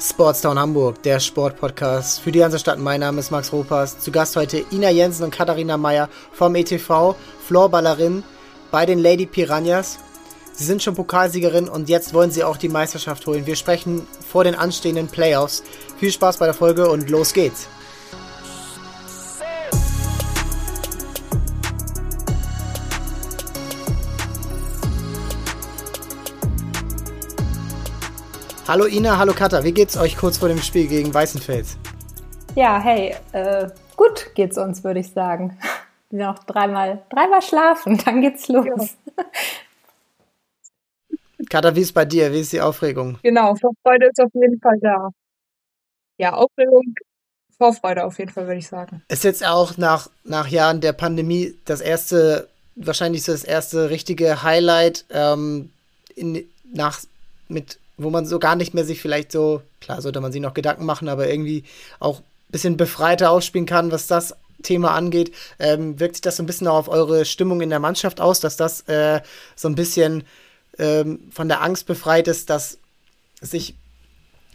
Sportstown Hamburg, der Sportpodcast für die ganze Stadt. Mein Name ist Max Ropas. Zu Gast heute Ina Jensen und Katharina Meyer vom ETV, Floorballerin bei den Lady Piranhas. Sie sind schon Pokalsiegerin und jetzt wollen sie auch die Meisterschaft holen. Wir sprechen vor den anstehenden Playoffs. Viel Spaß bei der Folge und los geht's. Hallo Ina, hallo Katha, wie geht's euch kurz vor dem Spiel gegen Weißenfels? Ja, hey, äh, gut geht's uns, würde ich sagen. Noch dreimal, dreimal schlafen, dann geht's los. Ja. Katha, wie ist bei dir? Wie ist die Aufregung? Genau, Vorfreude ist auf jeden Fall da. Ja, Aufregung, Vorfreude auf jeden Fall, würde ich sagen. Ist jetzt auch nach, nach Jahren der Pandemie das erste, wahrscheinlich so das erste richtige Highlight ähm, in, nach, mit wo man so gar nicht mehr sich vielleicht so, klar sollte man sich noch Gedanken machen, aber irgendwie auch ein bisschen befreiter ausspielen kann, was das Thema angeht. Ähm, wirkt sich das so ein bisschen auch auf eure Stimmung in der Mannschaft aus, dass das äh, so ein bisschen ähm, von der Angst befreit ist, dass sich,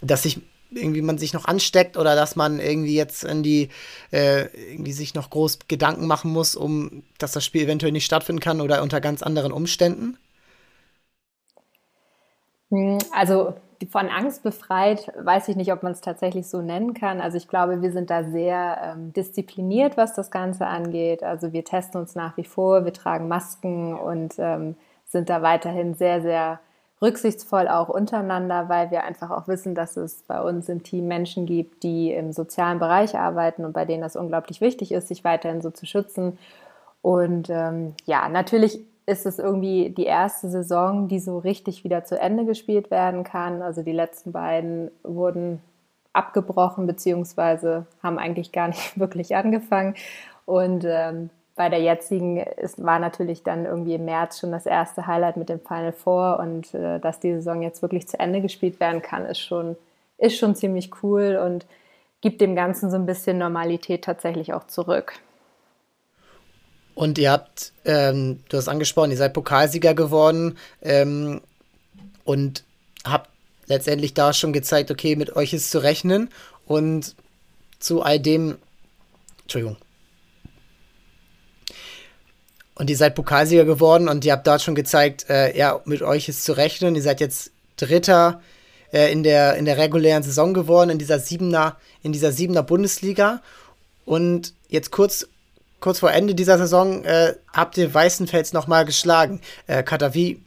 dass sich irgendwie man sich noch ansteckt oder dass man irgendwie jetzt in die äh, irgendwie sich noch groß Gedanken machen muss, um dass das Spiel eventuell nicht stattfinden kann oder unter ganz anderen Umständen? Hm, also von Angst befreit, weiß ich nicht, ob man es tatsächlich so nennen kann. Also ich glaube, wir sind da sehr ähm, diszipliniert, was das Ganze angeht. Also wir testen uns nach wie vor, wir tragen Masken und ähm, sind da weiterhin sehr, sehr rücksichtsvoll auch untereinander, weil wir einfach auch wissen, dass es bei uns im Team Menschen gibt, die im sozialen Bereich arbeiten und bei denen das unglaublich wichtig ist, sich weiterhin so zu schützen. Und ähm, ja, natürlich ist es irgendwie die erste Saison, die so richtig wieder zu Ende gespielt werden kann. Also die letzten beiden wurden abgebrochen beziehungsweise haben eigentlich gar nicht wirklich angefangen. Und ähm, bei der jetzigen ist, war natürlich dann irgendwie im März schon das erste Highlight mit dem Final Four und äh, dass die Saison jetzt wirklich zu Ende gespielt werden kann, ist schon, ist schon ziemlich cool und gibt dem Ganzen so ein bisschen Normalität tatsächlich auch zurück. Und ihr habt, ähm, du hast angesprochen, ihr seid Pokalsieger geworden ähm, und habt letztendlich da schon gezeigt, okay, mit euch ist zu rechnen und zu all dem, Entschuldigung. Und ihr seid Pokalsieger geworden und ihr habt da schon gezeigt, äh, ja, mit euch ist zu rechnen. Ihr seid jetzt Dritter äh, in, der, in der regulären Saison geworden, in dieser Siebener, in dieser Siebener Bundesliga. Und jetzt kurz kurz vor Ende dieser Saison äh, habt ihr Weißenfels nochmal geschlagen. Äh, Katha, wie,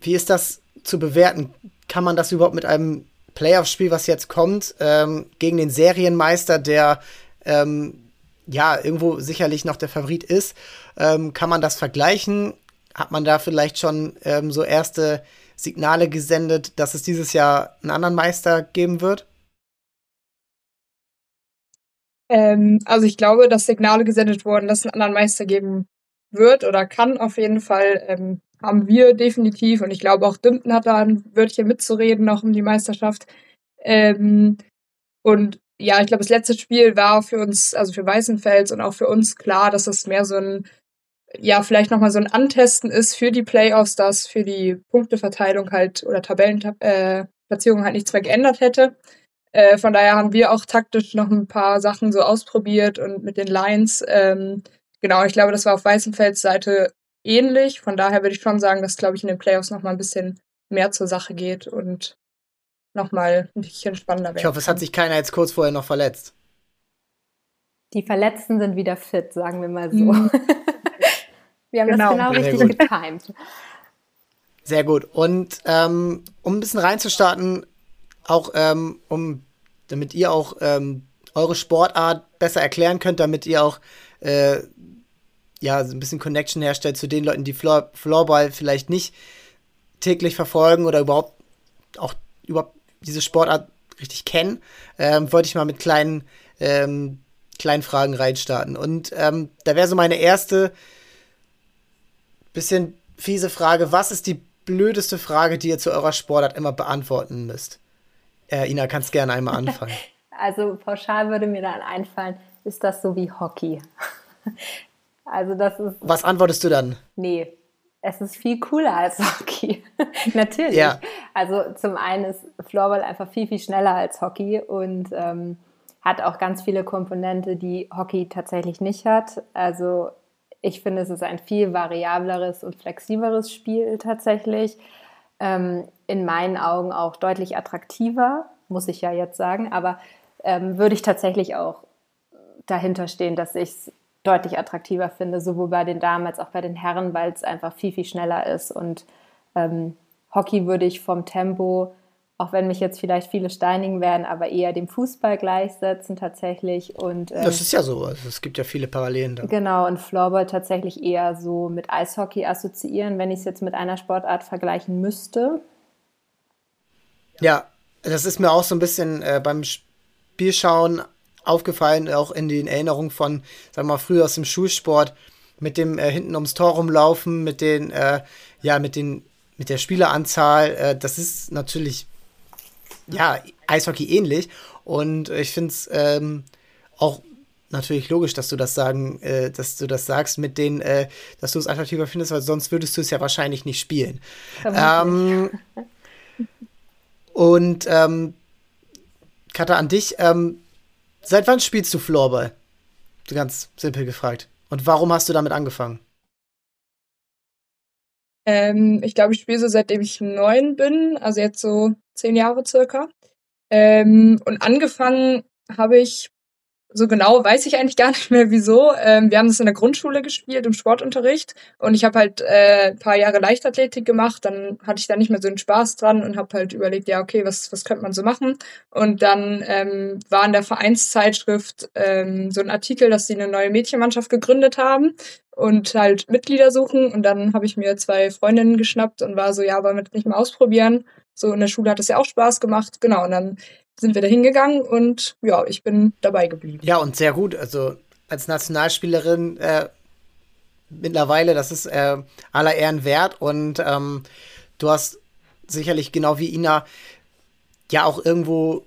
wie ist das zu bewerten? Kann man das überhaupt mit einem Playoff-Spiel, was jetzt kommt, ähm, gegen den Serienmeister, der ähm, ja irgendwo sicherlich noch der Favorit ist, ähm, kann man das vergleichen? Hat man da vielleicht schon ähm, so erste Signale gesendet, dass es dieses Jahr einen anderen Meister geben wird? Ähm, also ich glaube, dass Signale gesendet wurden, dass es einen anderen Meister geben wird oder kann auf jeden Fall. Ähm, haben wir definitiv und ich glaube auch Dümpten hat da ein Wörtchen mitzureden noch um die Meisterschaft. Ähm, und ja, ich glaube, das letzte Spiel war für uns, also für Weißenfels und auch für uns klar, dass das mehr so ein, ja, vielleicht nochmal so ein Antesten ist für die Playoffs, dass für die Punkteverteilung halt oder Tabellenplatzierung äh, halt nichts mehr geändert hätte. Äh, von daher haben wir auch taktisch noch ein paar Sachen so ausprobiert und mit den Lines. Ähm, genau, ich glaube, das war auf Weißenfels Seite ähnlich. Von daher würde ich schon sagen, dass, glaube ich, in den Playoffs noch mal ein bisschen mehr zur Sache geht und noch mal ein bisschen spannender wird. Ich hoffe, es hat sich keiner jetzt kurz vorher noch verletzt. Die Verletzten sind wieder fit, sagen wir mal so. Mhm. wir haben genau. das genau Sehr richtig getimt. Sehr gut. Und ähm, um ein bisschen reinzustarten, auch ähm, um damit ihr auch ähm, eure Sportart besser erklären könnt, damit ihr auch äh, ja so ein bisschen Connection herstellt zu den Leuten, die Floor, Floorball vielleicht nicht täglich verfolgen oder überhaupt auch überhaupt diese Sportart richtig kennen, ähm, wollte ich mal mit kleinen ähm, kleinen Fragen reinstarten. Und ähm, da wäre so meine erste bisschen fiese Frage: Was ist die blödeste Frage, die ihr zu eurer Sportart immer beantworten müsst? Äh, Ina, kannst gerne einmal anfangen. Also pauschal würde mir dann einfallen, ist das so wie Hockey? also das ist. Was antwortest du dann? Nee. es ist viel cooler als Hockey. Natürlich. Ja. Also zum einen ist Floorball einfach viel, viel schneller als Hockey und ähm, hat auch ganz viele Komponente, die Hockey tatsächlich nicht hat. Also ich finde, es ist ein viel variableres und flexibleres Spiel tatsächlich. Ähm, in meinen Augen auch deutlich attraktiver, muss ich ja jetzt sagen. Aber ähm, würde ich tatsächlich auch dahinter stehen, dass ich es deutlich attraktiver finde, sowohl bei den Damen als auch bei den Herren, weil es einfach viel, viel schneller ist. Und ähm, Hockey würde ich vom Tempo, auch wenn mich jetzt vielleicht viele steinigen werden, aber eher dem Fußball gleichsetzen tatsächlich. Und, ähm, das ist ja so, also es gibt ja viele Parallelen da. Genau, und Floorball tatsächlich eher so mit Eishockey assoziieren, wenn ich es jetzt mit einer Sportart vergleichen müsste. Ja, das ist mir auch so ein bisschen äh, beim Spielschauen aufgefallen, auch in den Erinnerungen von, sagen wir mal, früher aus dem Schulsport, mit dem äh, hinten ums Tor rumlaufen, mit den, äh, ja, mit den, mit der Spieleranzahl. Äh, das ist natürlich, ja, Eishockey ähnlich. Und ich finde es ähm, auch natürlich logisch, dass du das sagen, äh, dass du das sagst, mit denen, äh, dass du es attraktiver findest, weil sonst würdest du es ja wahrscheinlich nicht spielen. Ähm, und ähm, Katha, an dich, ähm, Seit wann spielst du Floorball? Ganz simpel gefragt. Und warum hast du damit angefangen? Ähm, ich glaube, ich spiele so seitdem ich neun bin, also jetzt so zehn Jahre circa. Ähm, und angefangen habe ich so genau weiß ich eigentlich gar nicht mehr wieso. Ähm, wir haben das in der Grundschule gespielt, im Sportunterricht. Und ich habe halt äh, ein paar Jahre Leichtathletik gemacht. Dann hatte ich da nicht mehr so einen Spaß dran und habe halt überlegt, ja, okay, was, was könnte man so machen? Und dann ähm, war in der Vereinszeitschrift ähm, so ein Artikel, dass sie eine neue Mädchenmannschaft gegründet haben und halt Mitglieder suchen. Und dann habe ich mir zwei Freundinnen geschnappt und war so, ja, wollen wir das nicht mal ausprobieren? So in der Schule hat es ja auch Spaß gemacht. Genau, und dann sind wir da hingegangen und ja, ich bin dabei geblieben. Ja, und sehr gut. Also als Nationalspielerin äh, mittlerweile, das ist äh, aller Ehren wert und ähm, du hast sicherlich genau wie Ina ja auch irgendwo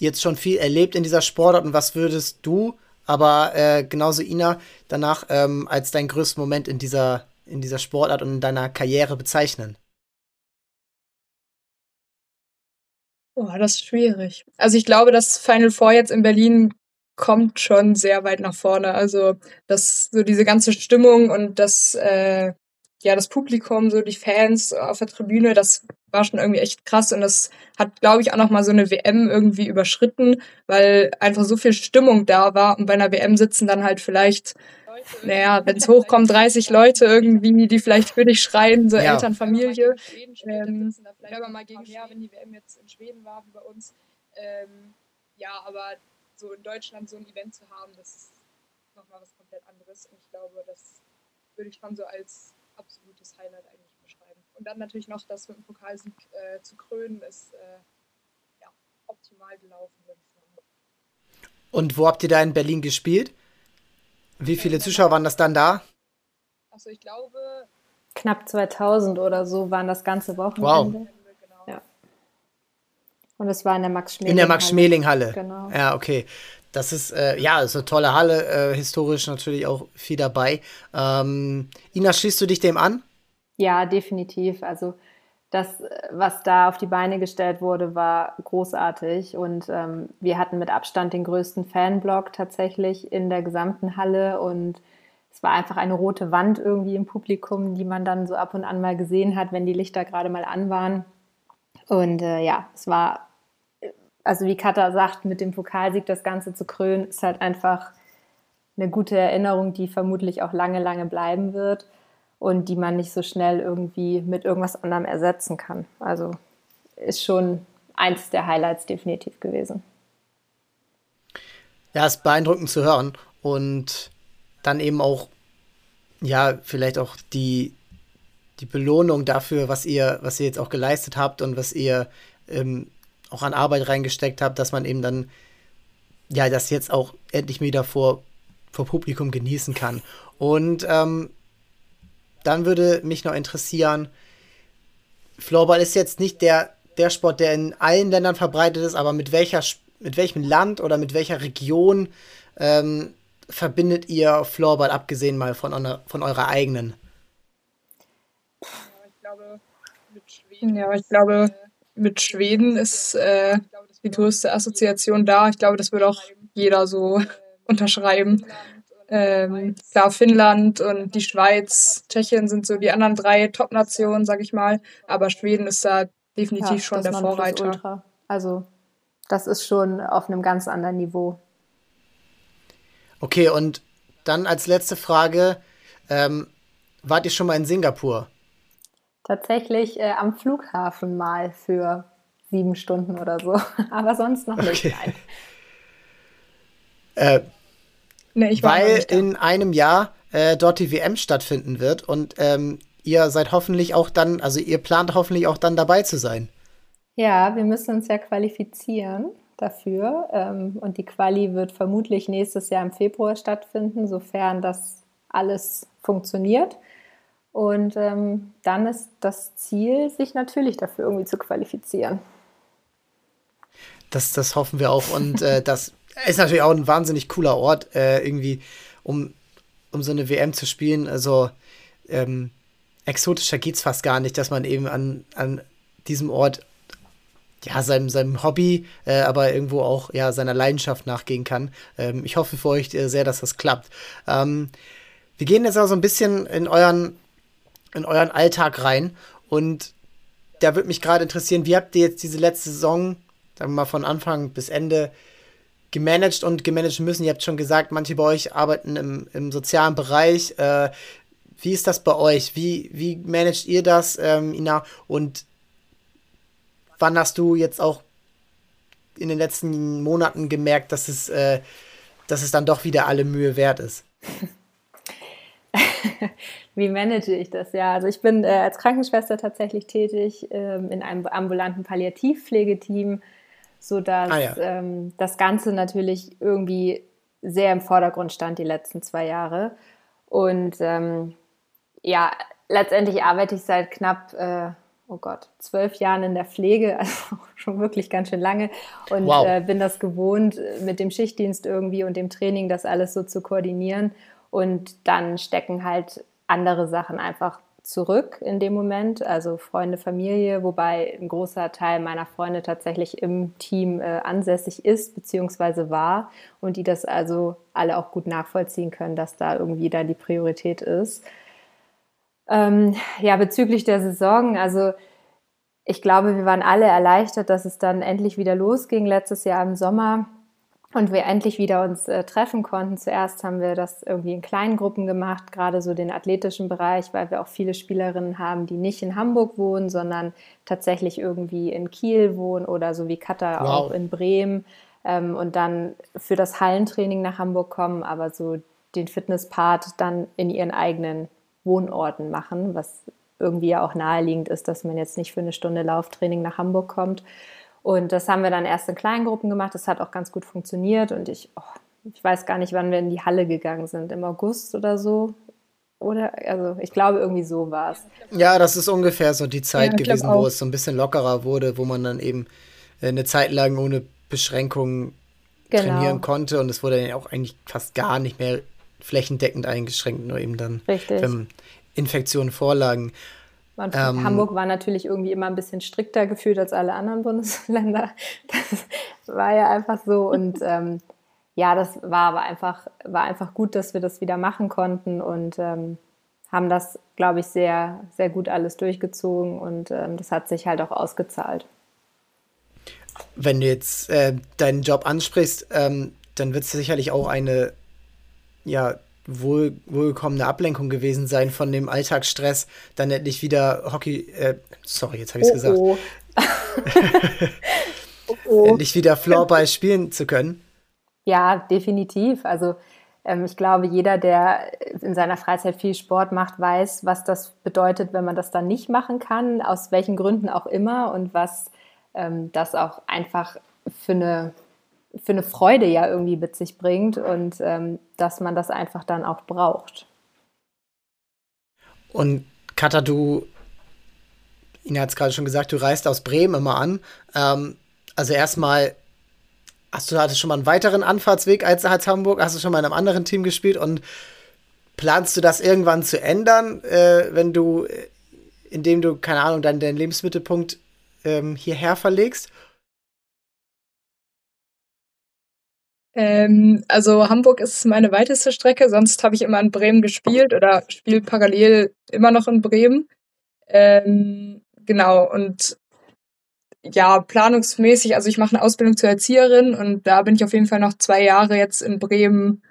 jetzt schon viel erlebt in dieser Sportart und was würdest du, aber äh, genauso Ina, danach ähm, als dein größten Moment in dieser, in dieser Sportart und in deiner Karriere bezeichnen? Oh, das ist schwierig. Also ich glaube, das Final Four jetzt in Berlin kommt schon sehr weit nach vorne. Also das so diese ganze Stimmung und das äh, ja das Publikum, so die Fans auf der Tribüne, das war schon irgendwie echt krass und das hat, glaube ich, auch noch mal so eine WM irgendwie überschritten, weil einfach so viel Stimmung da war und bei einer WM sitzen dann halt vielleicht naja, wenn es hochkommt, 30 Leute irgendwie, die vielleicht für dich schreien, so ja. Eltern, Familie. Ähm, selber mal gegen her, wenn die WM jetzt in Schweden war, wie bei uns. Ähm, ja, aber so in Deutschland so ein Event zu haben, das ist nochmal was komplett anderes. Und ich glaube, das würde ich schon so als absolutes Highlight eigentlich beschreiben. Und dann natürlich noch das mit dem Pokalsieg äh, zu krönen, ist äh, ja, optimal gelaufen, würde ich sagen. Und wo habt ihr da in Berlin gespielt? Wie viele Zuschauer waren das dann da? Also ich glaube knapp 2000 oder so waren das ganze Wochenende. Wow. Ja. Und es war in der Max-Schmeling-Halle. In der Max-Schmeling-Halle. Genau. Ja, okay. Das ist, äh, ja, ist eine tolle Halle, äh, historisch natürlich auch viel dabei. Ähm, Ina, schließt du dich dem an? Ja, definitiv. Also das, was da auf die Beine gestellt wurde, war großartig. Und ähm, wir hatten mit Abstand den größten Fanblock tatsächlich in der gesamten Halle. Und es war einfach eine rote Wand irgendwie im Publikum, die man dann so ab und an mal gesehen hat, wenn die Lichter gerade mal an waren. Und äh, ja, es war, also wie Katha sagt, mit dem Pokalsieg das Ganze zu krönen, ist halt einfach eine gute Erinnerung, die vermutlich auch lange, lange bleiben wird und die man nicht so schnell irgendwie mit irgendwas anderem ersetzen kann. Also ist schon eins der Highlights definitiv gewesen. Ja, ist beeindruckend zu hören und dann eben auch, ja, vielleicht auch die, die Belohnung dafür, was ihr, was ihr jetzt auch geleistet habt und was ihr ähm, auch an Arbeit reingesteckt habt, dass man eben dann, ja, das jetzt auch endlich wieder vor, vor Publikum genießen kann. Und ähm, dann würde mich noch interessieren, Floorball ist jetzt nicht der, der Sport, der in allen Ländern verbreitet ist, aber mit, welcher, mit welchem Land oder mit welcher Region ähm, verbindet ihr Floorball, abgesehen mal von, von eurer eigenen? Ja, ich glaube, mit Schweden ist äh, die größte Assoziation da. Ich glaube, das würde auch jeder so unterschreiben. Ähm, klar, Finnland und die Schweiz, Tschechien sind so die anderen drei Top-Nationen, sag ich mal. Aber Schweden ist da definitiv ja, schon der Vorreiter. Also, das ist schon auf einem ganz anderen Niveau. Okay, und dann als letzte Frage: ähm, Wart ihr schon mal in Singapur? Tatsächlich äh, am Flughafen mal für sieben Stunden oder so. Aber sonst noch nicht. Okay. Äh, nee, weil in einem Jahr äh, dort die WM stattfinden wird und ähm, ihr seid hoffentlich auch dann, also ihr plant hoffentlich auch dann dabei zu sein. Ja, wir müssen uns ja qualifizieren dafür. Ähm, und die Quali wird vermutlich nächstes Jahr im Februar stattfinden, sofern das alles funktioniert. Und ähm, dann ist das Ziel, sich natürlich dafür irgendwie zu qualifizieren. Das, das hoffen wir auch. Und äh, das ist natürlich auch ein wahnsinnig cooler Ort, äh, irgendwie, um, um so eine WM zu spielen. Also ähm, exotischer es fast gar nicht, dass man eben an, an diesem Ort ja, seinem, seinem Hobby, äh, aber irgendwo auch ja, seiner Leidenschaft nachgehen kann. Ähm, ich hoffe für euch äh, sehr, dass das klappt. Ähm, wir gehen jetzt also ein bisschen in euren, in euren Alltag rein und da würde mich gerade interessieren, wie habt ihr jetzt diese letzte Saison, sagen wir mal von Anfang bis Ende, gemanagt und gemanagt müssen? Ihr habt schon gesagt, manche bei euch arbeiten im, im sozialen Bereich. Äh, wie ist das bei euch? Wie, wie managt ihr das, ähm, Ina? Und wann hast du jetzt auch in den letzten Monaten gemerkt, dass es, äh, dass es dann doch wieder alle Mühe wert ist? Wie manage ich das? Ja, also ich bin äh, als Krankenschwester tatsächlich tätig ähm, in einem ambulanten Palliativpflegeteam, sodass ah, ja. ähm, das Ganze natürlich irgendwie sehr im Vordergrund stand die letzten zwei Jahre. Und ähm, ja, letztendlich arbeite ich seit knapp äh, oh Gott, zwölf Jahren in der Pflege, also schon wirklich ganz schön lange und wow. äh, bin das gewohnt, mit dem Schichtdienst irgendwie und dem Training das alles so zu koordinieren. Und dann stecken halt andere Sachen einfach zurück in dem Moment, also Freunde, Familie, wobei ein großer Teil meiner Freunde tatsächlich im Team äh, ansässig ist bzw. war und die das also alle auch gut nachvollziehen können, dass da irgendwie da die Priorität ist. Ähm, ja, bezüglich der Saison, also ich glaube, wir waren alle erleichtert, dass es dann endlich wieder losging letztes Jahr im Sommer und wir endlich wieder uns äh, treffen konnten. Zuerst haben wir das irgendwie in kleinen Gruppen gemacht, gerade so den athletischen Bereich, weil wir auch viele Spielerinnen haben, die nicht in Hamburg wohnen, sondern tatsächlich irgendwie in Kiel wohnen oder so wie Katha wow. auch in Bremen ähm, und dann für das Hallentraining nach Hamburg kommen, aber so den Fitnesspart dann in ihren eigenen Wohnorten machen, was irgendwie ja auch naheliegend ist, dass man jetzt nicht für eine Stunde Lauftraining nach Hamburg kommt. Und das haben wir dann erst in kleinen Gruppen gemacht. Das hat auch ganz gut funktioniert. Und ich, oh, ich weiß gar nicht, wann wir in die Halle gegangen sind. Im August oder so. Oder, also ich glaube, irgendwie so war es. Ja, das ist ungefähr so die Zeit ja, gewesen, wo es so ein bisschen lockerer wurde, wo man dann eben äh, eine Zeit lang ohne Beschränkungen genau. trainieren konnte. Und es wurde dann auch eigentlich fast gar nicht mehr flächendeckend eingeschränkt, nur eben dann, Richtig. wenn Infektionen vorlagen. Ähm, Hamburg war natürlich irgendwie immer ein bisschen strikter gefühlt als alle anderen Bundesländer. Das war ja einfach so. Und ähm, ja, das war aber einfach, war einfach gut, dass wir das wieder machen konnten und ähm, haben das, glaube ich, sehr, sehr gut alles durchgezogen und ähm, das hat sich halt auch ausgezahlt. Wenn du jetzt äh, deinen Job ansprichst, ähm, dann wird es sicherlich auch eine ja, wohl, wohlkommene Ablenkung gewesen sein von dem Alltagsstress, dann endlich wieder Hockey, äh, sorry, jetzt habe ich es oh, gesagt. Oh. oh. endlich wieder Floorball spielen zu können. Ja, definitiv. Also ähm, ich glaube, jeder, der in seiner Freizeit viel Sport macht, weiß, was das bedeutet, wenn man das dann nicht machen kann, aus welchen Gründen auch immer und was ähm, das auch einfach für eine für eine Freude ja irgendwie mit sich bringt und ähm, dass man das einfach dann auch braucht. Und Katha, du, Ina hat es gerade schon gesagt, du reist aus Bremen immer an. Ähm, also erstmal, hast du hattest schon mal einen weiteren Anfahrtsweg als, als Hamburg? Hast du schon mal in einem anderen Team gespielt? Und planst du das irgendwann zu ändern, äh, wenn du indem du, keine Ahnung, dann deinen Lebensmittelpunkt ähm, hierher verlegst? Ähm, also Hamburg ist meine weiteste Strecke, sonst habe ich immer in Bremen gespielt oder spiele parallel immer noch in Bremen. Ähm, genau, und ja, planungsmäßig, also ich mache eine Ausbildung zur Erzieherin und da bin ich auf jeden Fall noch zwei Jahre jetzt in Bremen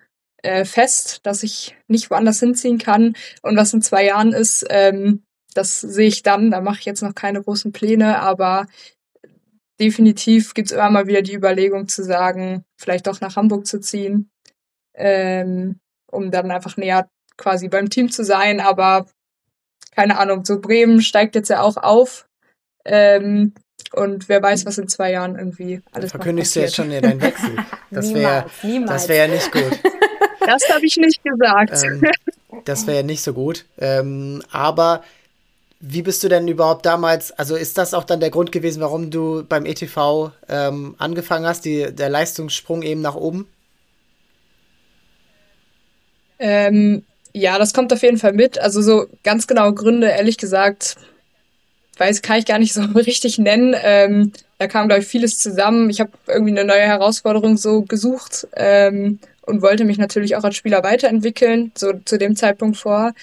äh, fest, dass ich nicht woanders hinziehen kann. Und was in zwei Jahren ist, ähm, das sehe ich dann. Da mache ich jetzt noch keine großen Pläne, aber definitiv gibt es immer mal wieder die Überlegung zu sagen, vielleicht doch nach Hamburg zu ziehen, ähm, um dann einfach näher quasi beim Team zu sein. Aber keine Ahnung, so Bremen steigt jetzt ja auch auf. Ähm, und wer weiß, was in zwei Jahren irgendwie alles Verkündigst du jetzt schon deinen Wechsel? Das wäre das wäre ja nicht gut. Das habe ich nicht gesagt. Ähm, das wäre ja nicht so gut. Ähm, aber wie bist du denn überhaupt damals, also ist das auch dann der Grund gewesen, warum du beim ETV ähm, angefangen hast, die, der Leistungssprung eben nach oben? Ähm, ja, das kommt auf jeden Fall mit. Also so ganz genaue Gründe, ehrlich gesagt, weiß, kann ich gar nicht so richtig nennen. Ähm, da kam, glaube ich, vieles zusammen. Ich habe irgendwie eine neue Herausforderung so gesucht ähm, und wollte mich natürlich auch als Spieler weiterentwickeln. So zu dem Zeitpunkt vor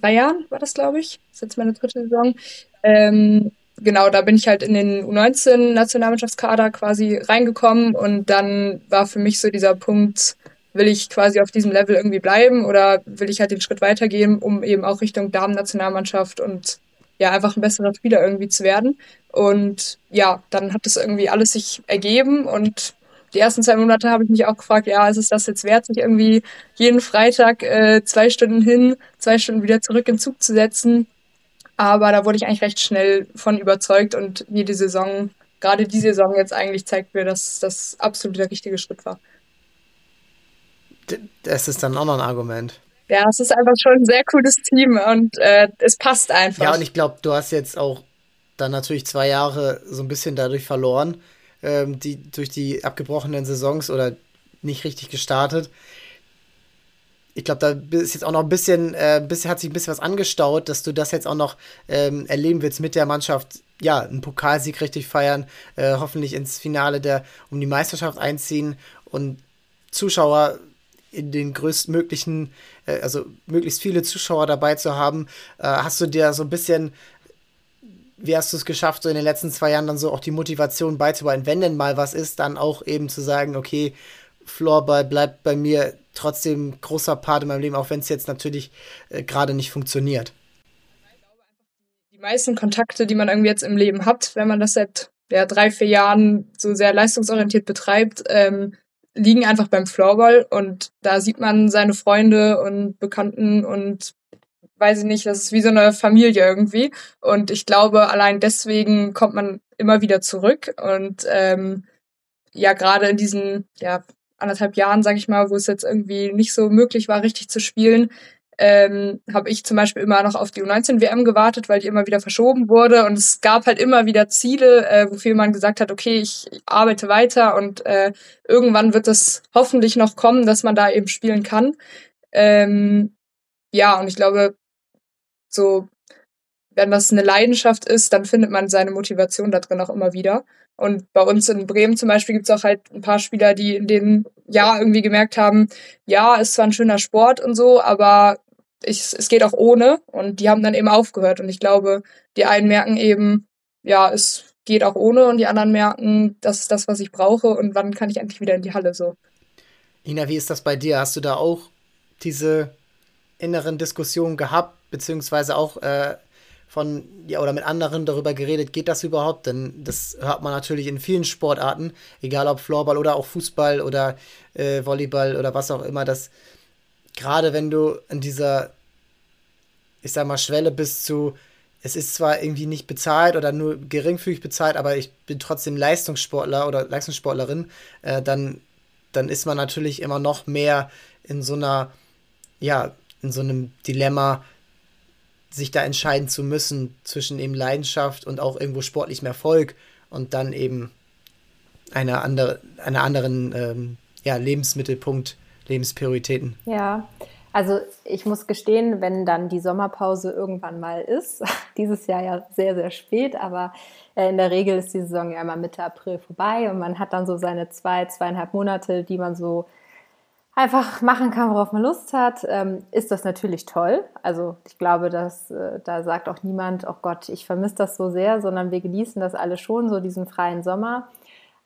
drei Jahren war das, glaube ich. Das ist jetzt meine dritte Saison. Ähm, genau, da bin ich halt in den U19-Nationalmannschaftskader quasi reingekommen und dann war für mich so dieser Punkt, will ich quasi auf diesem Level irgendwie bleiben oder will ich halt den Schritt weitergehen, um eben auch Richtung Damen-Nationalmannschaft und ja, einfach ein besserer Spieler irgendwie zu werden. Und ja, dann hat das irgendwie alles sich ergeben und die ersten zwei Monate habe ich mich auch gefragt, ja, ist es das jetzt wert, sich irgendwie jeden Freitag äh, zwei Stunden hin, zwei Stunden wieder zurück in Zug zu setzen. Aber da wurde ich eigentlich recht schnell von überzeugt und jede Saison, gerade die Saison jetzt eigentlich zeigt mir, dass das absolut der richtige Schritt war. Das ist dann auch noch ein Argument. Ja, es ist einfach schon ein sehr cooles Team und äh, es passt einfach. Ja, und ich glaube, du hast jetzt auch dann natürlich zwei Jahre so ein bisschen dadurch verloren, ähm, die durch die abgebrochenen Saisons oder nicht richtig gestartet. Ich glaube, da ist jetzt auch noch ein bisschen, äh, bisschen, hat sich ein bisschen was angestaut, dass du das jetzt auch noch ähm, erleben willst mit der Mannschaft. Ja, einen Pokalsieg richtig feiern, äh, hoffentlich ins Finale der um die Meisterschaft einziehen und Zuschauer in den größtmöglichen, äh, also möglichst viele Zuschauer dabei zu haben, äh, hast du dir so ein bisschen, wie hast du es geschafft, so in den letzten zwei Jahren dann so auch die Motivation beizubehalten, wenn denn mal was ist, dann auch eben zu sagen, okay, Floorball bleibt bei mir trotzdem großer Part in meinem Leben, auch wenn es jetzt natürlich äh, gerade nicht funktioniert. Die meisten Kontakte, die man irgendwie jetzt im Leben hat, wenn man das seit ja, drei, vier Jahren so sehr leistungsorientiert betreibt, ähm, liegen einfach beim Floorball und da sieht man seine Freunde und Bekannten und weiß ich nicht, das ist wie so eine Familie irgendwie. Und ich glaube, allein deswegen kommt man immer wieder zurück. Und ähm, ja, gerade in diesen ja, anderthalb Jahren, sag ich mal, wo es jetzt irgendwie nicht so möglich war, richtig zu spielen, ähm, habe ich zum Beispiel immer noch auf die U19-WM gewartet, weil die immer wieder verschoben wurde. Und es gab halt immer wieder Ziele, äh, wofür man gesagt hat, okay, ich arbeite weiter und äh, irgendwann wird es hoffentlich noch kommen, dass man da eben spielen kann. Ähm, ja, und ich glaube, so, wenn das eine Leidenschaft ist, dann findet man seine Motivation da drin auch immer wieder. Und bei uns in Bremen zum Beispiel gibt's auch halt ein paar Spieler, die in dem Jahr irgendwie gemerkt haben, ja, ist zwar ein schöner Sport und so, aber ich, es geht auch ohne und die haben dann eben aufgehört und ich glaube, die einen merken eben, ja, es geht auch ohne und die anderen merken, das ist das, was ich brauche und wann kann ich endlich wieder in die Halle so. Ina, wie ist das bei dir? Hast du da auch diese inneren Diskussionen gehabt, beziehungsweise auch äh, von, ja, oder mit anderen darüber geredet, geht das überhaupt? Denn das hört man natürlich in vielen Sportarten, egal ob Floorball oder auch Fußball oder äh, Volleyball oder was auch immer, dass gerade wenn du in dieser, ich sag mal, Schwelle bist zu, es ist zwar irgendwie nicht bezahlt oder nur geringfügig bezahlt, aber ich bin trotzdem Leistungssportler oder Leistungssportlerin, äh, dann, dann ist man natürlich immer noch mehr in so einer, ja, in so einem Dilemma, sich da entscheiden zu müssen zwischen eben Leidenschaft und auch irgendwo sportlichem Erfolg und dann eben einer andere, einer anderen ähm, ja, Lebensmittelpunkt Lebensprioritäten. Ja, Also ich muss gestehen, wenn dann die Sommerpause irgendwann mal ist, dieses Jahr ja sehr, sehr spät, aber äh, in der Regel ist die Saison ja immer Mitte April vorbei und man hat dann so seine zwei, zweieinhalb Monate, die man so einfach machen kann, worauf man Lust hat, ähm, ist das natürlich toll. Also ich glaube, dass äh, da sagt auch niemand, oh Gott, ich vermisse das so sehr, sondern wir genießen das alle schon, so diesen freien Sommer.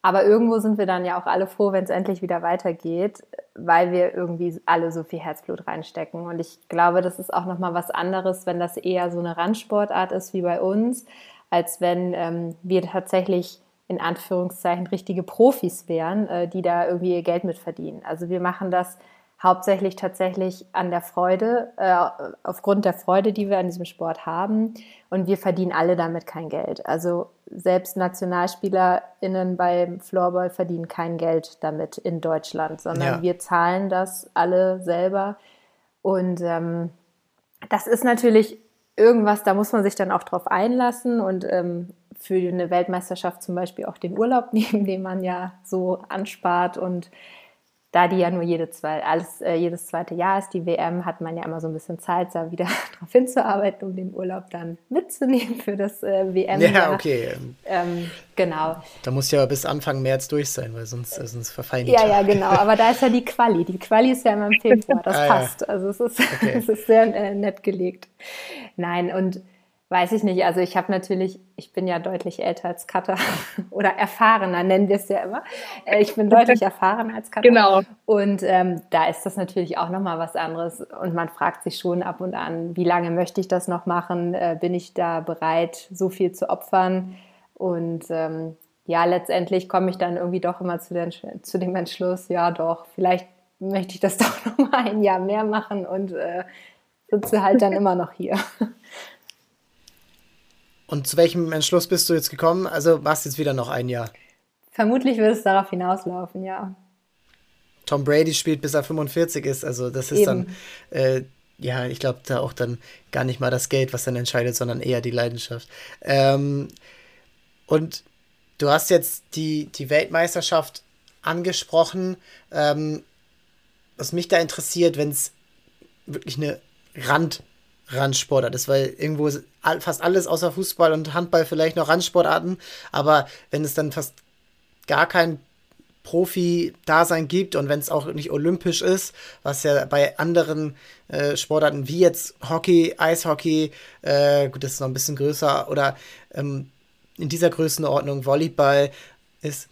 Aber irgendwo sind wir dann ja auch alle froh, wenn es endlich wieder weitergeht, weil wir irgendwie alle so viel Herzblut reinstecken. Und ich glaube, das ist auch nochmal was anderes, wenn das eher so eine Randsportart ist wie bei uns, als wenn ähm, wir tatsächlich in Anführungszeichen richtige Profis wären, äh, die da irgendwie ihr Geld mit verdienen. Also wir machen das hauptsächlich tatsächlich an der Freude, äh, aufgrund der Freude, die wir an diesem Sport haben. Und wir verdienen alle damit kein Geld. Also selbst NationalspielerInnen beim Floorball verdienen kein Geld damit in Deutschland, sondern ja. wir zahlen das alle selber. Und ähm, das ist natürlich irgendwas, da muss man sich dann auch drauf einlassen und ähm, für eine Weltmeisterschaft zum Beispiel auch den Urlaub nehmen, den man ja so anspart und da die ja nur jede zwei, alles, äh, jedes zweite Jahr ist, die WM, hat man ja immer so ein bisschen Zeit, da wieder darauf hinzuarbeiten, um den Urlaub dann mitzunehmen für das äh, WM. -Jahr. Ja, okay. Ähm, genau. Da muss ja bis Anfang März durch sein, weil sonst, äh, sonst verfallen die Ja, Tage. ja, genau. Aber da ist ja die Quali. Die Quali ist ja immer im Februar. Das ah, passt. Ja. Also es ist, okay. es ist sehr äh, nett gelegt. Nein, und Weiß ich nicht. Also ich habe natürlich, ich bin ja deutlich älter als Cutter oder erfahrener, nennen wir es ja immer. Äh, ich bin deutlich erfahrener als Cutter. Genau. Und ähm, da ist das natürlich auch nochmal was anderes. Und man fragt sich schon ab und an, wie lange möchte ich das noch machen? Äh, bin ich da bereit, so viel zu opfern? Und ähm, ja, letztendlich komme ich dann irgendwie doch immer zu, den, zu dem Entschluss, ja doch, vielleicht möchte ich das doch noch mal ein Jahr mehr machen und äh, sitze halt dann immer noch hier. Und zu welchem Entschluss bist du jetzt gekommen? Also machst jetzt wieder noch ein Jahr. Vermutlich wird es darauf hinauslaufen, ja. Tom Brady spielt bis er 45 ist, also das ist Eben. dann, äh, ja, ich glaube da auch dann gar nicht mal das Geld, was dann entscheidet, sondern eher die Leidenschaft. Ähm, und du hast jetzt die, die Weltmeisterschaft angesprochen. Ähm, was mich da interessiert, wenn es wirklich eine Rand Randsportart ist, weil irgendwo ist fast alles außer Fußball und Handball vielleicht noch Randsportarten, aber wenn es dann fast gar kein Profi-Dasein gibt und wenn es auch nicht olympisch ist, was ja bei anderen äh, Sportarten wie jetzt Hockey, Eishockey, äh, gut, das ist noch ein bisschen größer, oder ähm, in dieser Größenordnung Volleyball ist,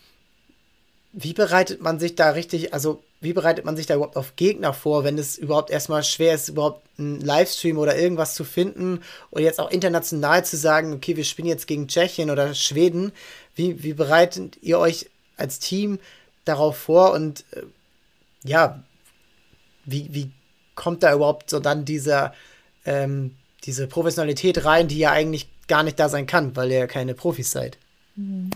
wie bereitet man sich da richtig, also wie bereitet man sich da überhaupt auf Gegner vor, wenn es überhaupt erstmal schwer ist, überhaupt einen Livestream oder irgendwas zu finden und jetzt auch international zu sagen, okay, wir spielen jetzt gegen Tschechien oder Schweden. Wie, wie bereitet ihr euch als Team darauf vor und äh, ja, wie, wie kommt da überhaupt so dann dieser, ähm, diese Professionalität rein, die ja eigentlich gar nicht da sein kann, weil ihr ja keine Profis seid? Mhm.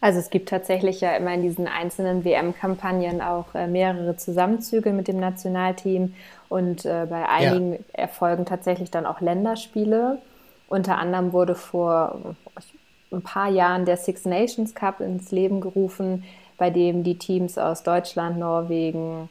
Also es gibt tatsächlich ja immer in diesen einzelnen WM-Kampagnen auch äh, mehrere Zusammenzüge mit dem Nationalteam und äh, bei einigen ja. erfolgen tatsächlich dann auch Länderspiele. Unter anderem wurde vor ein paar Jahren der Six Nations Cup ins Leben gerufen, bei dem die Teams aus Deutschland, Norwegen,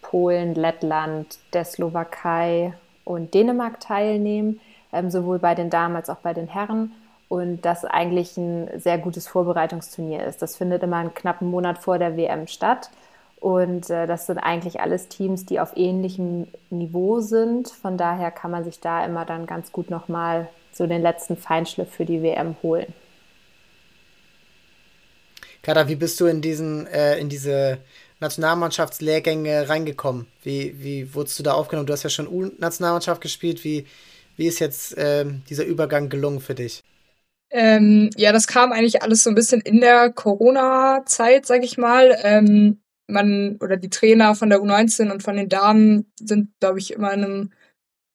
Polen, Lettland, der Slowakei und Dänemark teilnehmen, ähm, sowohl bei den Damen als auch bei den Herren und das eigentlich ein sehr gutes Vorbereitungsturnier ist. Das findet immer einen knappen Monat vor der WM statt. Und äh, das sind eigentlich alles Teams, die auf ähnlichem Niveau sind. Von daher kann man sich da immer dann ganz gut nochmal so den letzten Feinschliff für die WM holen. Kada, wie bist du in diesen, äh, in diese Nationalmannschaftslehrgänge reingekommen? Wie, wie wurdest du da aufgenommen? Du hast ja schon U-Nationalmannschaft gespielt. Wie, wie ist jetzt äh, dieser Übergang gelungen für dich? Ähm, ja, das kam eigentlich alles so ein bisschen in der Corona-Zeit, sag ich mal. Ähm, man oder die Trainer von der U19 und von den Damen sind, glaube ich, immer in einem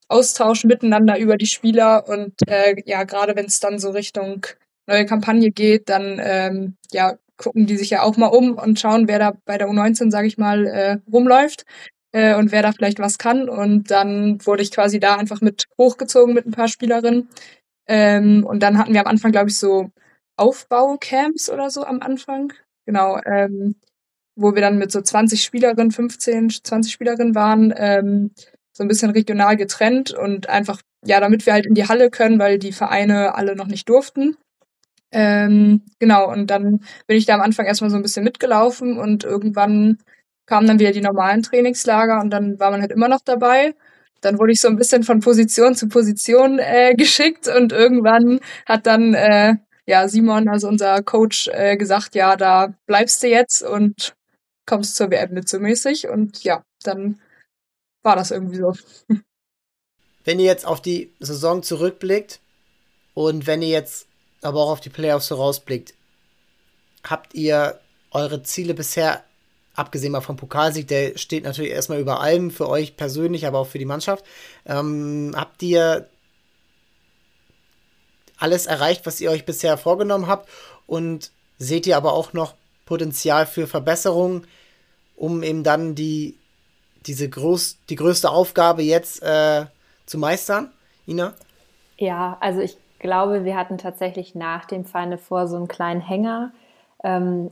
Austausch miteinander über die Spieler und äh, ja, gerade wenn es dann so Richtung neue Kampagne geht, dann ähm, ja gucken die sich ja auch mal um und schauen, wer da bei der U19, sage ich mal, äh, rumläuft äh, und wer da vielleicht was kann. Und dann wurde ich quasi da einfach mit hochgezogen mit ein paar Spielerinnen. Ähm, und dann hatten wir am Anfang, glaube ich, so Aufbaucamps oder so am Anfang. Genau, ähm, wo wir dann mit so 20 Spielerinnen, 15, 20 Spielerinnen waren. Ähm, so ein bisschen regional getrennt und einfach, ja, damit wir halt in die Halle können, weil die Vereine alle noch nicht durften. Ähm, genau, und dann bin ich da am Anfang erstmal so ein bisschen mitgelaufen und irgendwann kamen dann wieder die normalen Trainingslager und dann war man halt immer noch dabei. Dann wurde ich so ein bisschen von Position zu Position äh, geschickt und irgendwann hat dann äh, ja Simon, also unser Coach, äh, gesagt, ja, da bleibst du jetzt und kommst zur WM mit so mäßig. Und ja, dann war das irgendwie so. Wenn ihr jetzt auf die Saison zurückblickt und wenn ihr jetzt aber auch auf die Playoffs so rausblickt, habt ihr eure Ziele bisher, abgesehen mal vom Pokalsieg, der steht natürlich erstmal über allem für euch persönlich, aber auch für die Mannschaft, ähm, habt ihr alles erreicht, was ihr euch bisher vorgenommen habt und seht ihr aber auch noch Potenzial für Verbesserungen, um eben dann die diese groß, die größte Aufgabe jetzt äh, zu meistern, Ina? Ja, also ich glaube, wir hatten tatsächlich nach dem Final vor so einen kleinen Hänger. Ähm,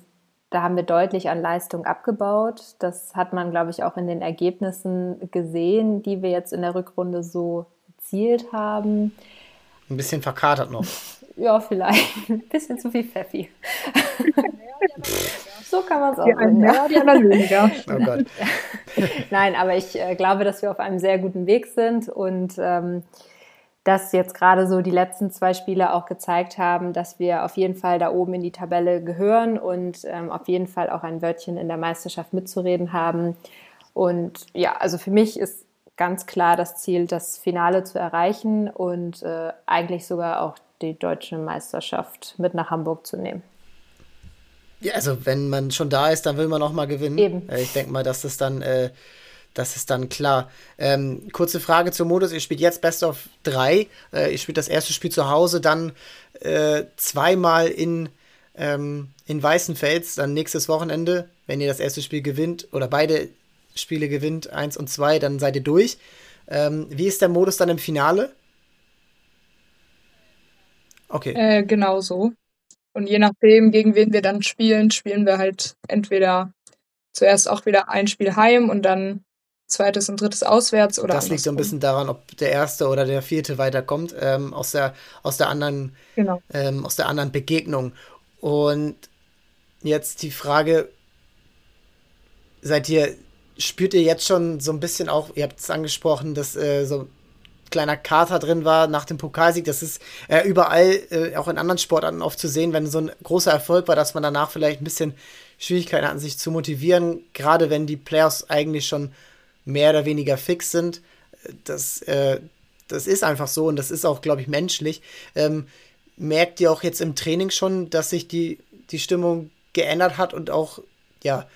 da haben wir deutlich an Leistung abgebaut. Das hat man, glaube ich, auch in den Ergebnissen gesehen, die wir jetzt in der Rückrunde so erzielt haben. Ein bisschen verkatert noch. ja, vielleicht. Ein bisschen zu viel Pfeffi. so kann man es auch die sehen. Ja, die anderen weniger. Oh Gott. Nein, aber ich äh, glaube, dass wir auf einem sehr guten Weg sind und ähm, dass jetzt gerade so die letzten zwei Spiele auch gezeigt haben, dass wir auf jeden Fall da oben in die Tabelle gehören und ähm, auf jeden Fall auch ein Wörtchen in der Meisterschaft mitzureden haben. Und ja, also für mich ist ganz klar das Ziel, das Finale zu erreichen und äh, eigentlich sogar auch die deutsche Meisterschaft mit nach Hamburg zu nehmen. Ja, also wenn man schon da ist, dann will man auch mal gewinnen. Eben. Äh, ich denke mal, dass das dann äh, das ist dann klar. Ähm, kurze Frage zum Modus. Ihr spielt jetzt Best of 3. Äh, ihr spielt das erste Spiel zu Hause, dann äh, zweimal in, ähm, in Weißenfels, dann nächstes Wochenende. Wenn ihr das erste Spiel gewinnt oder beide Spiele gewinnt, eins und zwei, dann seid ihr durch. Ähm, wie ist der Modus dann im Finale? Okay. Äh, genau so. Und je nachdem, gegen wen wir dann spielen, spielen wir halt entweder zuerst auch wieder ein Spiel heim und dann zweites und drittes auswärts oder Das liegt so ein bisschen daran, ob der erste oder der vierte weiterkommt ähm, aus der aus der anderen genau. ähm, aus der anderen Begegnung. Und jetzt die Frage: Seid ihr spürt ihr jetzt schon so ein bisschen auch? Ihr habt es angesprochen, dass äh, so kleiner Kater drin war nach dem Pokalsieg. Das ist äh, überall, äh, auch in anderen Sportarten oft zu sehen, wenn so ein großer Erfolg war, dass man danach vielleicht ein bisschen Schwierigkeiten hat, sich zu motivieren, gerade wenn die Players eigentlich schon mehr oder weniger fix sind. Das, äh, das ist einfach so und das ist auch, glaube ich, menschlich. Ähm, merkt ihr auch jetzt im Training schon, dass sich die, die Stimmung geändert hat und auch, ja,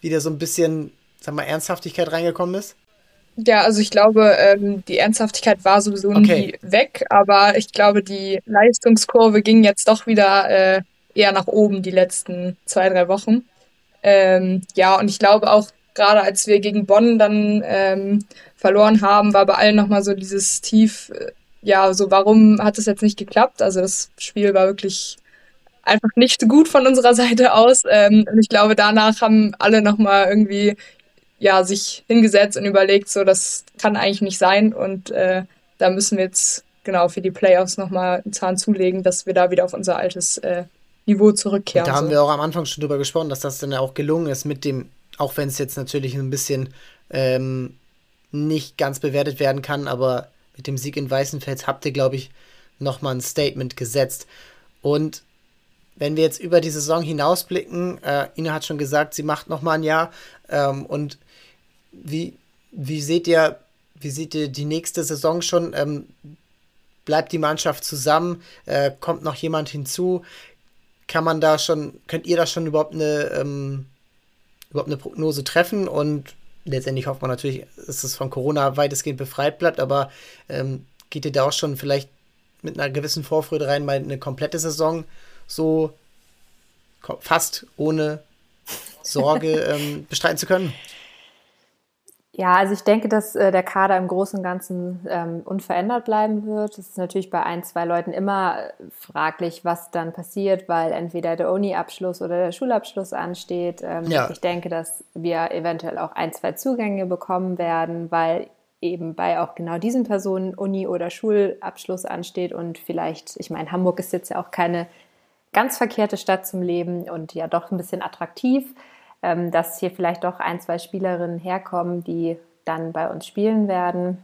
wieder so ein bisschen, sag mal, Ernsthaftigkeit reingekommen ist? Ja, also ich glaube, ähm, die Ernsthaftigkeit war sowieso okay. nie weg, aber ich glaube, die Leistungskurve ging jetzt doch wieder äh, eher nach oben die letzten zwei, drei Wochen. Ähm, ja, und ich glaube auch, gerade als wir gegen Bonn dann ähm, verloren haben, war bei allen nochmal so dieses Tief, äh, ja, so warum hat es jetzt nicht geklappt? Also das Spiel war wirklich einfach nicht so gut von unserer Seite aus. Ähm, und ich glaube, danach haben alle nochmal irgendwie ja, sich hingesetzt und überlegt, so das kann eigentlich nicht sein. Und äh, da müssen wir jetzt genau für die Playoffs nochmal einen Zahn zulegen, dass wir da wieder auf unser altes äh, Niveau zurückkehren. Und da haben so. wir auch am Anfang schon drüber gesprochen, dass das dann ja auch gelungen ist mit dem auch wenn es jetzt natürlich ein bisschen ähm, nicht ganz bewertet werden kann, aber mit dem Sieg in Weißenfels habt ihr, glaube ich, nochmal ein Statement gesetzt. Und wenn wir jetzt über die Saison hinausblicken, äh, Ina hat schon gesagt, sie macht nochmal ein Jahr. Ähm, und wie, wie seht ihr, wie seht ihr die nächste Saison schon? Ähm, bleibt die Mannschaft zusammen? Äh, kommt noch jemand hinzu? Kann man da schon, könnt ihr da schon überhaupt eine ähm, überhaupt eine Prognose treffen und letztendlich hofft man natürlich, dass es von Corona weitestgehend befreit bleibt, aber ähm, geht ihr da auch schon vielleicht mit einer gewissen Vorfreude rein, mal eine komplette Saison so fast ohne Sorge ähm, bestreiten zu können? Ja, also ich denke, dass äh, der Kader im Großen und Ganzen ähm, unverändert bleiben wird. Es ist natürlich bei ein, zwei Leuten immer fraglich, was dann passiert, weil entweder der Uni-Abschluss oder der Schulabschluss ansteht. Ähm, ja. Ich denke, dass wir eventuell auch ein, zwei Zugänge bekommen werden, weil eben bei auch genau diesen Personen Uni- oder Schulabschluss ansteht und vielleicht, ich meine, Hamburg ist jetzt ja auch keine ganz verkehrte Stadt zum Leben und ja doch ein bisschen attraktiv, ähm, dass hier vielleicht doch ein, zwei Spielerinnen herkommen, die dann bei uns spielen werden.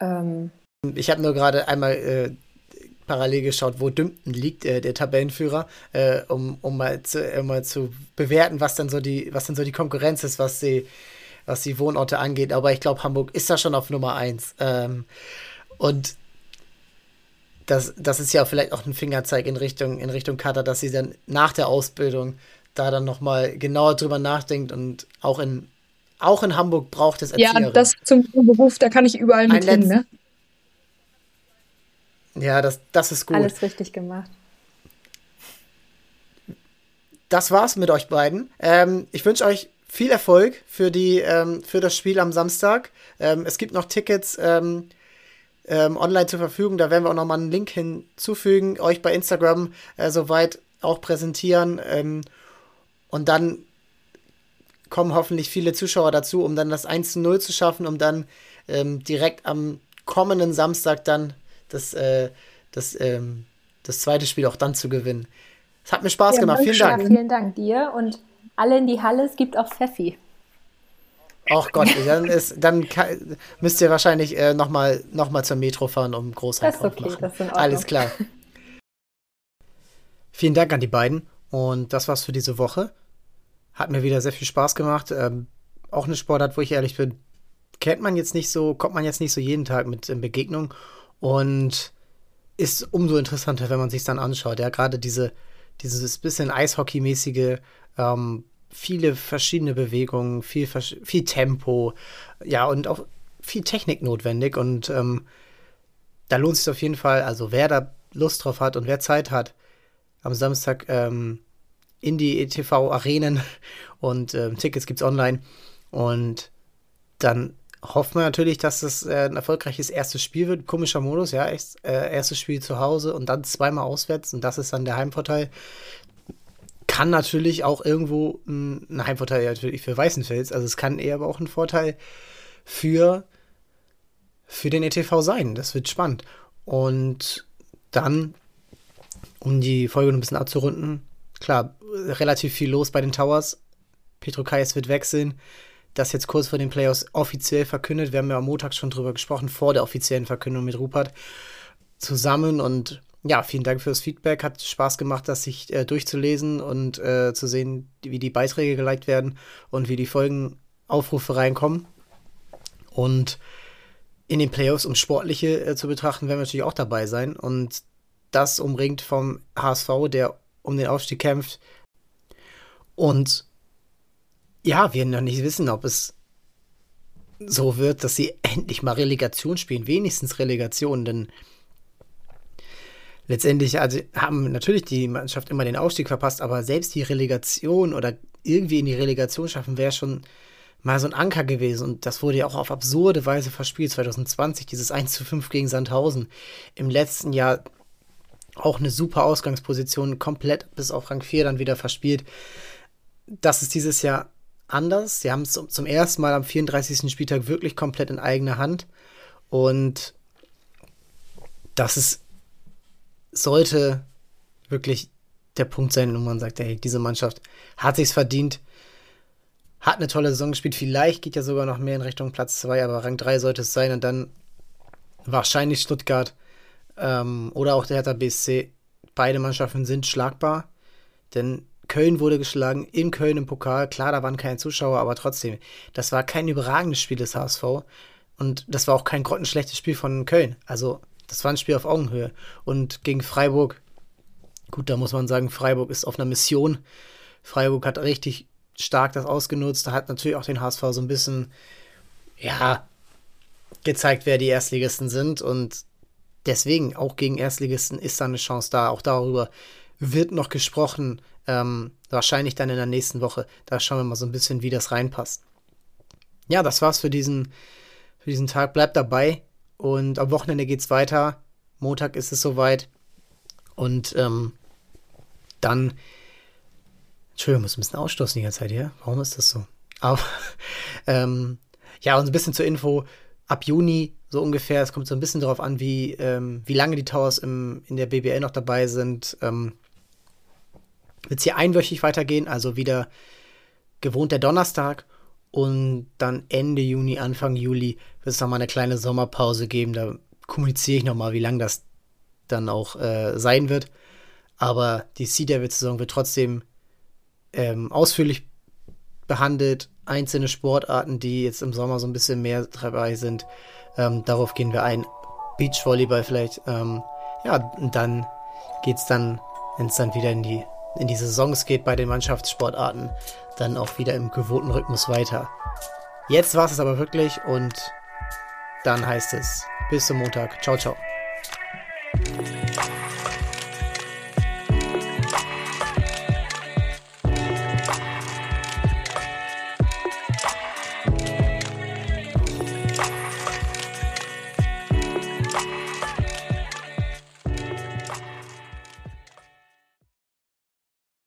Ähm. Ich habe nur gerade einmal äh, parallel geschaut, wo Dümpten liegt, äh, der Tabellenführer, äh, um, um, mal zu, äh, mal zu bewerten, was dann so die, was dann so die Konkurrenz ist, was die, was die Wohnorte angeht. Aber ich glaube, Hamburg ist da schon auf Nummer 1. Ähm, und das, das ist ja vielleicht auch ein Fingerzeig in Richtung, in Richtung Katar, dass sie dann nach der Ausbildung da dann nochmal genauer drüber nachdenkt und auch in, auch in Hamburg braucht es Erzieherin. Ja, das zum Beruf, da kann ich überall mit hin, ne? Ja, das, das ist gut. Alles richtig gemacht. Das war's mit euch beiden. Ähm, ich wünsche euch viel Erfolg für, die, ähm, für das Spiel am Samstag. Ähm, es gibt noch Tickets ähm, ähm, online zur Verfügung. Da werden wir auch nochmal einen Link hinzufügen, euch bei Instagram äh, soweit auch präsentieren. Ähm, und dann kommen hoffentlich viele Zuschauer dazu, um dann das 1 zu 0 zu schaffen, um dann direkt am kommenden Samstag dann das, äh, das, ähm, das zweite Spiel auch dann zu gewinnen. Es hat mir Spaß ja, gemacht. Vielen Dank. Ja, vielen Dank dir und alle in die Halle. Es gibt auch Pfeffi. Ach Gott, dann, ist, dann kann, müsst ihr wahrscheinlich äh, nochmal noch mal zur Metro fahren, um Großeinkauf ist okay, machen. Das ist in Alles klar. Vielen Dank an die beiden. Und das war's für diese Woche. Hat mir wieder sehr viel Spaß gemacht. Ähm, auch eine Sportart, wo ich ehrlich bin, kennt man jetzt nicht so, kommt man jetzt nicht so jeden Tag mit in Begegnung. Und ist umso interessanter, wenn man sich dann anschaut. Ja, gerade diese, dieses bisschen Eishockey-mäßige, ähm, viele verschiedene Bewegungen, viel, viel Tempo, ja, und auch viel Technik notwendig. Und ähm, da lohnt sich auf jeden Fall, also wer da Lust drauf hat und wer Zeit hat, am Samstag ähm, in die ETV-Arenen und ähm, Tickets es online. Und dann hoffen wir natürlich, dass es äh, ein erfolgreiches erstes Spiel wird. Komischer Modus, ja. Erst, äh, erstes Spiel zu Hause und dann zweimal auswärts und das ist dann der Heimvorteil. Kann natürlich auch irgendwo ein, ein Heimvorteil natürlich für Weißenfels. Also es kann eher aber auch ein Vorteil für, für den ETV sein. Das wird spannend. Und dann, um die Folge noch ein bisschen abzurunden, klar, relativ viel los bei den Towers. Petro Kais wird wechseln das jetzt kurz vor den Playoffs offiziell verkündet. Wir haben ja am Montag schon drüber gesprochen, vor der offiziellen Verkündung mit Rupert zusammen. Und ja, vielen Dank fürs Feedback. Hat Spaß gemacht, das sich äh, durchzulesen und äh, zu sehen, wie die Beiträge geliked werden und wie die Folgenaufrufe reinkommen. Und in den Playoffs, um Sportliche äh, zu betrachten, werden wir natürlich auch dabei sein. Und das umringt vom HSV, der um den Aufstieg kämpft. Und ja, wir noch nicht wissen, ob es so wird, dass sie endlich mal Relegation spielen, wenigstens Relegation, denn letztendlich also haben natürlich die Mannschaft immer den Aufstieg verpasst, aber selbst die Relegation oder irgendwie in die Relegation schaffen wäre schon mal so ein Anker gewesen. Und das wurde ja auch auf absurde Weise verspielt. 2020 dieses 1 zu 5 gegen Sandhausen im letzten Jahr auch eine super Ausgangsposition komplett bis auf Rang 4 dann wieder verspielt das ist dieses Jahr anders. Sie haben es zum ersten Mal am 34. Spieltag wirklich komplett in eigener Hand. Und das ist, sollte wirklich der Punkt sein, wo man sagt, hey, diese Mannschaft hat sich's verdient, hat eine tolle Saison gespielt, vielleicht geht ja sogar noch mehr in Richtung Platz 2, aber Rang 3 sollte es sein und dann wahrscheinlich Stuttgart ähm, oder auch der Hertha BSC. Beide Mannschaften sind schlagbar, denn Köln wurde geschlagen, in Köln im Pokal. Klar, da waren keine Zuschauer, aber trotzdem, das war kein überragendes Spiel des HSV. Und das war auch kein grottenschlechtes Spiel von Köln. Also, das war ein Spiel auf Augenhöhe. Und gegen Freiburg, gut, da muss man sagen, Freiburg ist auf einer Mission. Freiburg hat richtig stark das ausgenutzt. Hat natürlich auch den HSV so ein bisschen, ja, gezeigt, wer die Erstligisten sind. Und deswegen, auch gegen Erstligisten ist da eine Chance da. Auch darüber wird noch gesprochen, ähm, wahrscheinlich dann in der nächsten Woche. Da schauen wir mal so ein bisschen, wie das reinpasst. Ja, das war's für diesen, für diesen Tag. Bleibt dabei. Und am Wochenende geht's weiter. Montag ist es soweit. Und ähm, dann. Entschuldigung, muss ein bisschen ausstoßen die ganze Zeit hier. Warum ist das so? Aber ähm, ja, und ein bisschen zur Info. Ab Juni so ungefähr, es kommt so ein bisschen darauf an, wie, ähm, wie lange die Towers im, in der BBL noch dabei sind, ähm, wird es hier einwöchig weitergehen, also wieder gewohnt der Donnerstag. Und dann Ende Juni, Anfang Juli wird es nochmal eine kleine Sommerpause geben. Da kommuniziere ich nochmal, wie lang das dann auch äh, sein wird. Aber die Sea Devils-Saison wird trotzdem ähm, ausführlich behandelt. Einzelne Sportarten, die jetzt im Sommer so ein bisschen mehr dabei sind. Ähm, darauf gehen wir ein. Beachvolleyball vielleicht. Ähm, ja, und dann geht es dann, wenn es dann wieder in die, in die Saisons geht bei den Mannschaftssportarten, dann auch wieder im gewohnten Rhythmus weiter. Jetzt war es aber wirklich und dann heißt es bis zum Montag. Ciao, ciao.